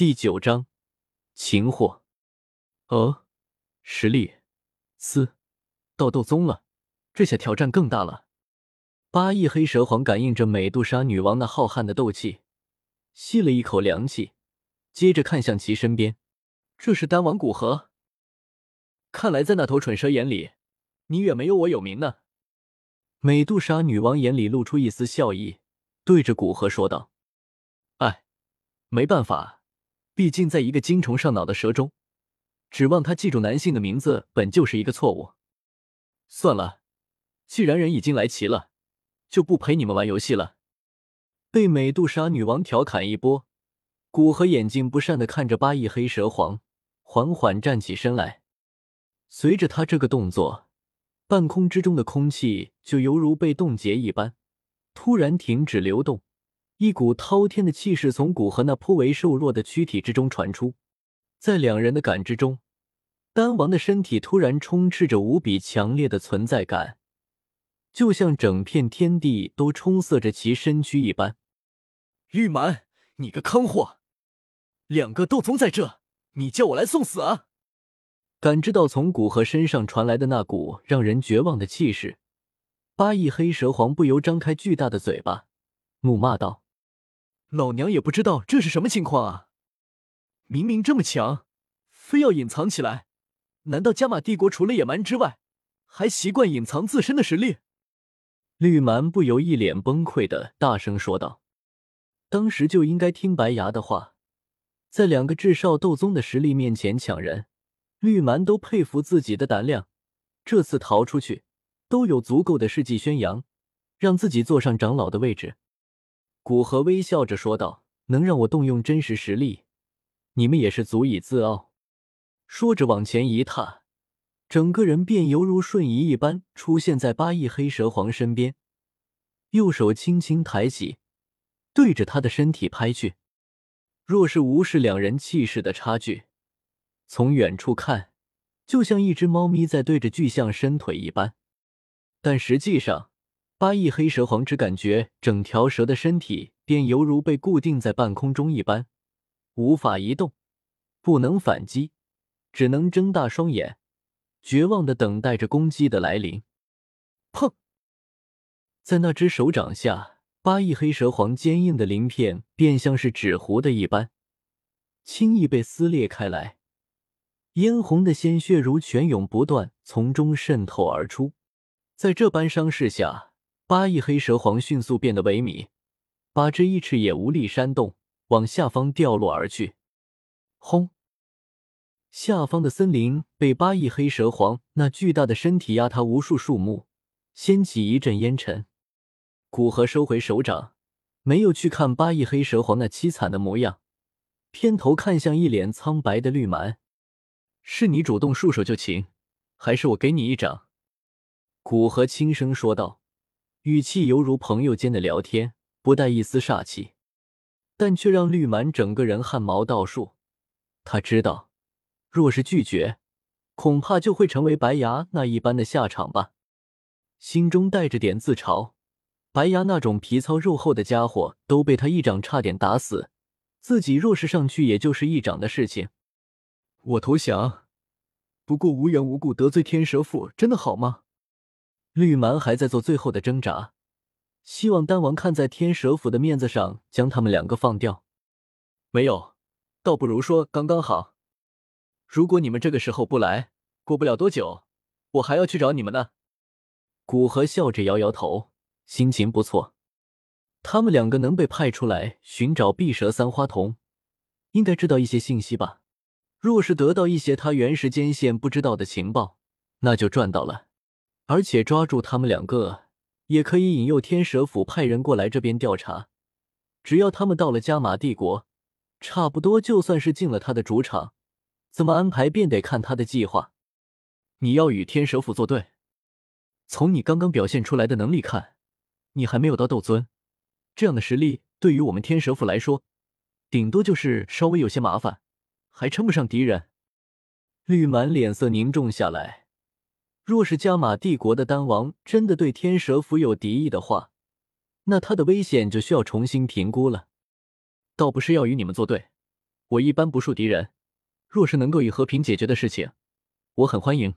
第九章，擒获。哦，实力，嘶，到斗宗了，这下挑战更大了。八翼黑蛇皇感应着美杜莎女王那浩瀚的斗气，吸了一口凉气，接着看向其身边，这是丹王古河。看来在那头蠢蛇眼里，你远没有我有名呢。美杜莎女王眼里露出一丝笑意，对着古河说道：“哎，没办法。”毕竟，在一个精虫上脑的蛇中，指望他记住男性的名字本就是一个错误。算了，既然人已经来齐了，就不陪你们玩游戏了。被美杜莎女王调侃一波，古河眼睛不善的看着八翼黑蛇皇，缓缓站起身来。随着他这个动作，半空之中的空气就犹如被冻结一般，突然停止流动。一股滔天的气势从古河那颇为瘦弱的躯体之中传出，在两人的感知中，丹王的身体突然充斥着无比强烈的存在感，就像整片天地都充塞着其身躯一般。玉蛮，你个坑货！两个斗宗在这，你叫我来送死啊！感知到从古河身上传来的那股让人绝望的气势，八翼黑蛇皇不由张开巨大的嘴巴，怒骂道。老娘也不知道这是什么情况啊！明明这么强，非要隐藏起来？难道加玛帝国除了野蛮之外，还习惯隐藏自身的实力？绿蛮不由一脸崩溃的大声说道：“当时就应该听白牙的话，在两个至少斗宗的实力面前抢人，绿蛮都佩服自己的胆量。这次逃出去，都有足够的事迹宣扬，让自己坐上长老的位置。”古河微笑着说道：“能让我动用真实实力，你们也是足以自傲。”说着往前一踏，整个人便犹如瞬移一般出现在八翼黑蛇皇身边，右手轻轻抬起，对着他的身体拍去。若是无视两人气势的差距，从远处看，就像一只猫咪在对着巨象伸腿一般，但实际上。八翼黑蛇皇只感觉整条蛇的身体便犹如被固定在半空中一般，无法移动，不能反击，只能睁大双眼，绝望的等待着攻击的来临。砰！在那只手掌下，八翼黑蛇皇坚硬的鳞片便像是纸糊的一般，轻易被撕裂开来，嫣红的鲜血如泉涌不断从中渗透而出。在这般伤势下，八翼黑蛇皇迅速变得萎靡，八只翼翅也无力扇动，往下方掉落而去。轰！下方的森林被八翼黑蛇皇那巨大的身体压塌，无数树木掀起一阵烟尘。古河收回手掌，没有去看八翼黑蛇皇那凄惨的模样，偏头看向一脸苍白的绿蛮：“是你主动束手就擒，还是我给你一掌？”古河轻声说道。语气犹如朋友间的聊天，不带一丝煞气，但却让绿蛮整个人汗毛倒竖。他知道，若是拒绝，恐怕就会成为白牙那一般的下场吧。心中带着点自嘲，白牙那种皮糙肉厚的家伙都被他一掌差点打死，自己若是上去，也就是一掌的事情。我投降，不过无缘无故得罪天蛇府，真的好吗？绿蛮还在做最后的挣扎，希望丹王看在天蛇府的面子上将他们两个放掉。没有，倒不如说刚刚好。如果你们这个时候不来，过不了多久，我还要去找你们呢。古河笑着摇摇头，心情不错。他们两个能被派出来寻找碧蛇三花瞳，应该知道一些信息吧？若是得到一些他原时间线不知道的情报，那就赚到了。而且抓住他们两个，也可以引诱天蛇府派人过来这边调查。只要他们到了加玛帝国，差不多就算是进了他的主场，怎么安排便得看他的计划。你要与天蛇府作对，从你刚刚表现出来的能力看，你还没有到斗尊，这样的实力对于我们天蛇府来说，顶多就是稍微有些麻烦，还称不上敌人。绿满脸色凝重下来。若是加玛帝国的丹王真的对天蛇府有敌意的话，那他的危险就需要重新评估了。倒不是要与你们作对，我一般不树敌人，若是能够以和平解决的事情，我很欢迎。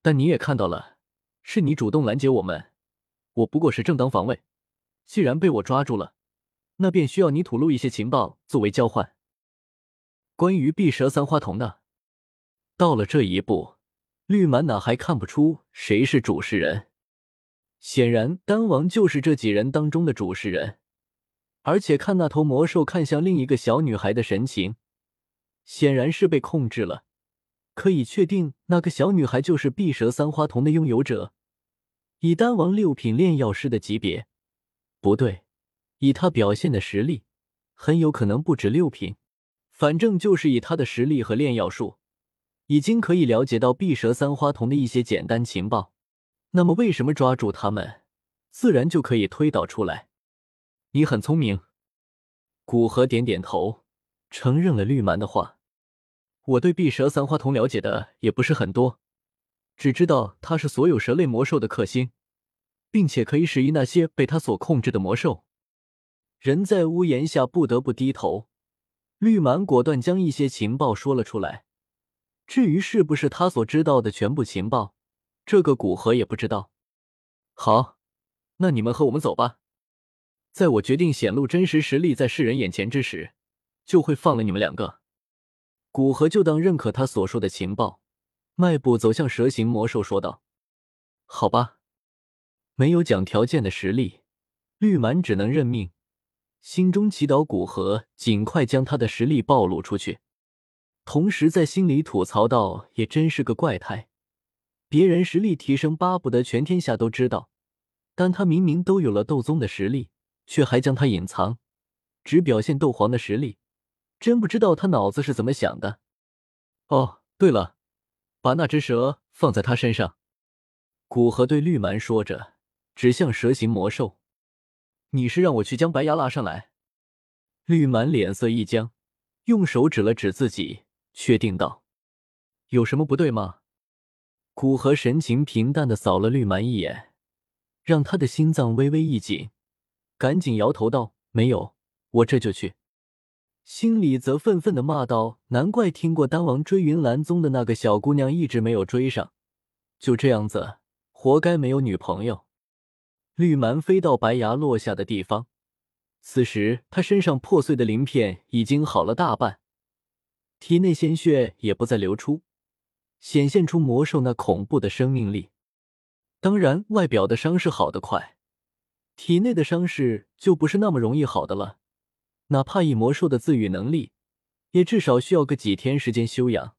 但你也看到了，是你主动拦截我们，我不过是正当防卫。既然被我抓住了，那便需要你吐露一些情报作为交换。关于碧蛇三花瞳的，到了这一步，绿满哪还看不出谁是主事人？显然，丹王就是这几人当中的主事人。而且看那头魔兽看向另一个小女孩的神情，显然是被控制了。可以确定，那个小女孩就是碧蛇三花瞳的拥有者。以丹王六品炼药师的级别，不对，以他表现的实力，很有可能不止六品。反正就是以他的实力和炼药术，已经可以了解到碧蛇三花瞳的一些简单情报。那么，为什么抓住他们，自然就可以推导出来。你很聪明，古河点点头，承认了绿蛮的话。我对碧蛇三花瞳了解的也不是很多，只知道它是所有蛇类魔兽的克星，并且可以使役那些被它所控制的魔兽。人在屋檐下，不得不低头。绿蛮果断将一些情报说了出来。至于是不是他所知道的全部情报，这个古河也不知道。好，那你们和我们走吧。在我决定显露真实实力在世人眼前之时，就会放了你们两个。古河就当认可他所说的情报，迈步走向蛇形魔兽，说道：“好吧，没有讲条件的实力，绿蛮只能认命，心中祈祷古河尽快将他的实力暴露出去，同时在心里吐槽道：也真是个怪胎，别人实力提升，巴不得全天下都知道，但他明明都有了斗宗的实力。”却还将他隐藏，只表现斗皇的实力，真不知道他脑子是怎么想的。哦，对了，把那只蛇放在他身上。古河对绿蛮说着，指向蛇形魔兽：“你是让我去将白牙拉上来？”绿蛮脸色一僵，用手指了指自己，确定道：“有什么不对吗？”古河神情平淡的扫了绿蛮一眼，让他的心脏微微一紧。赶紧摇头道：“没有，我这就去。”心里则愤愤的骂道：“难怪听过丹王追云岚宗的那个小姑娘一直没有追上，就这样子，活该没有女朋友。”绿蛮飞到白牙落下的地方，此时他身上破碎的鳞片已经好了大半，体内鲜血也不再流出，显现出魔兽那恐怖的生命力。当然，外表的伤势好得快。体内的伤势就不是那么容易好的了，哪怕以魔兽的自愈能力，也至少需要个几天时间修养。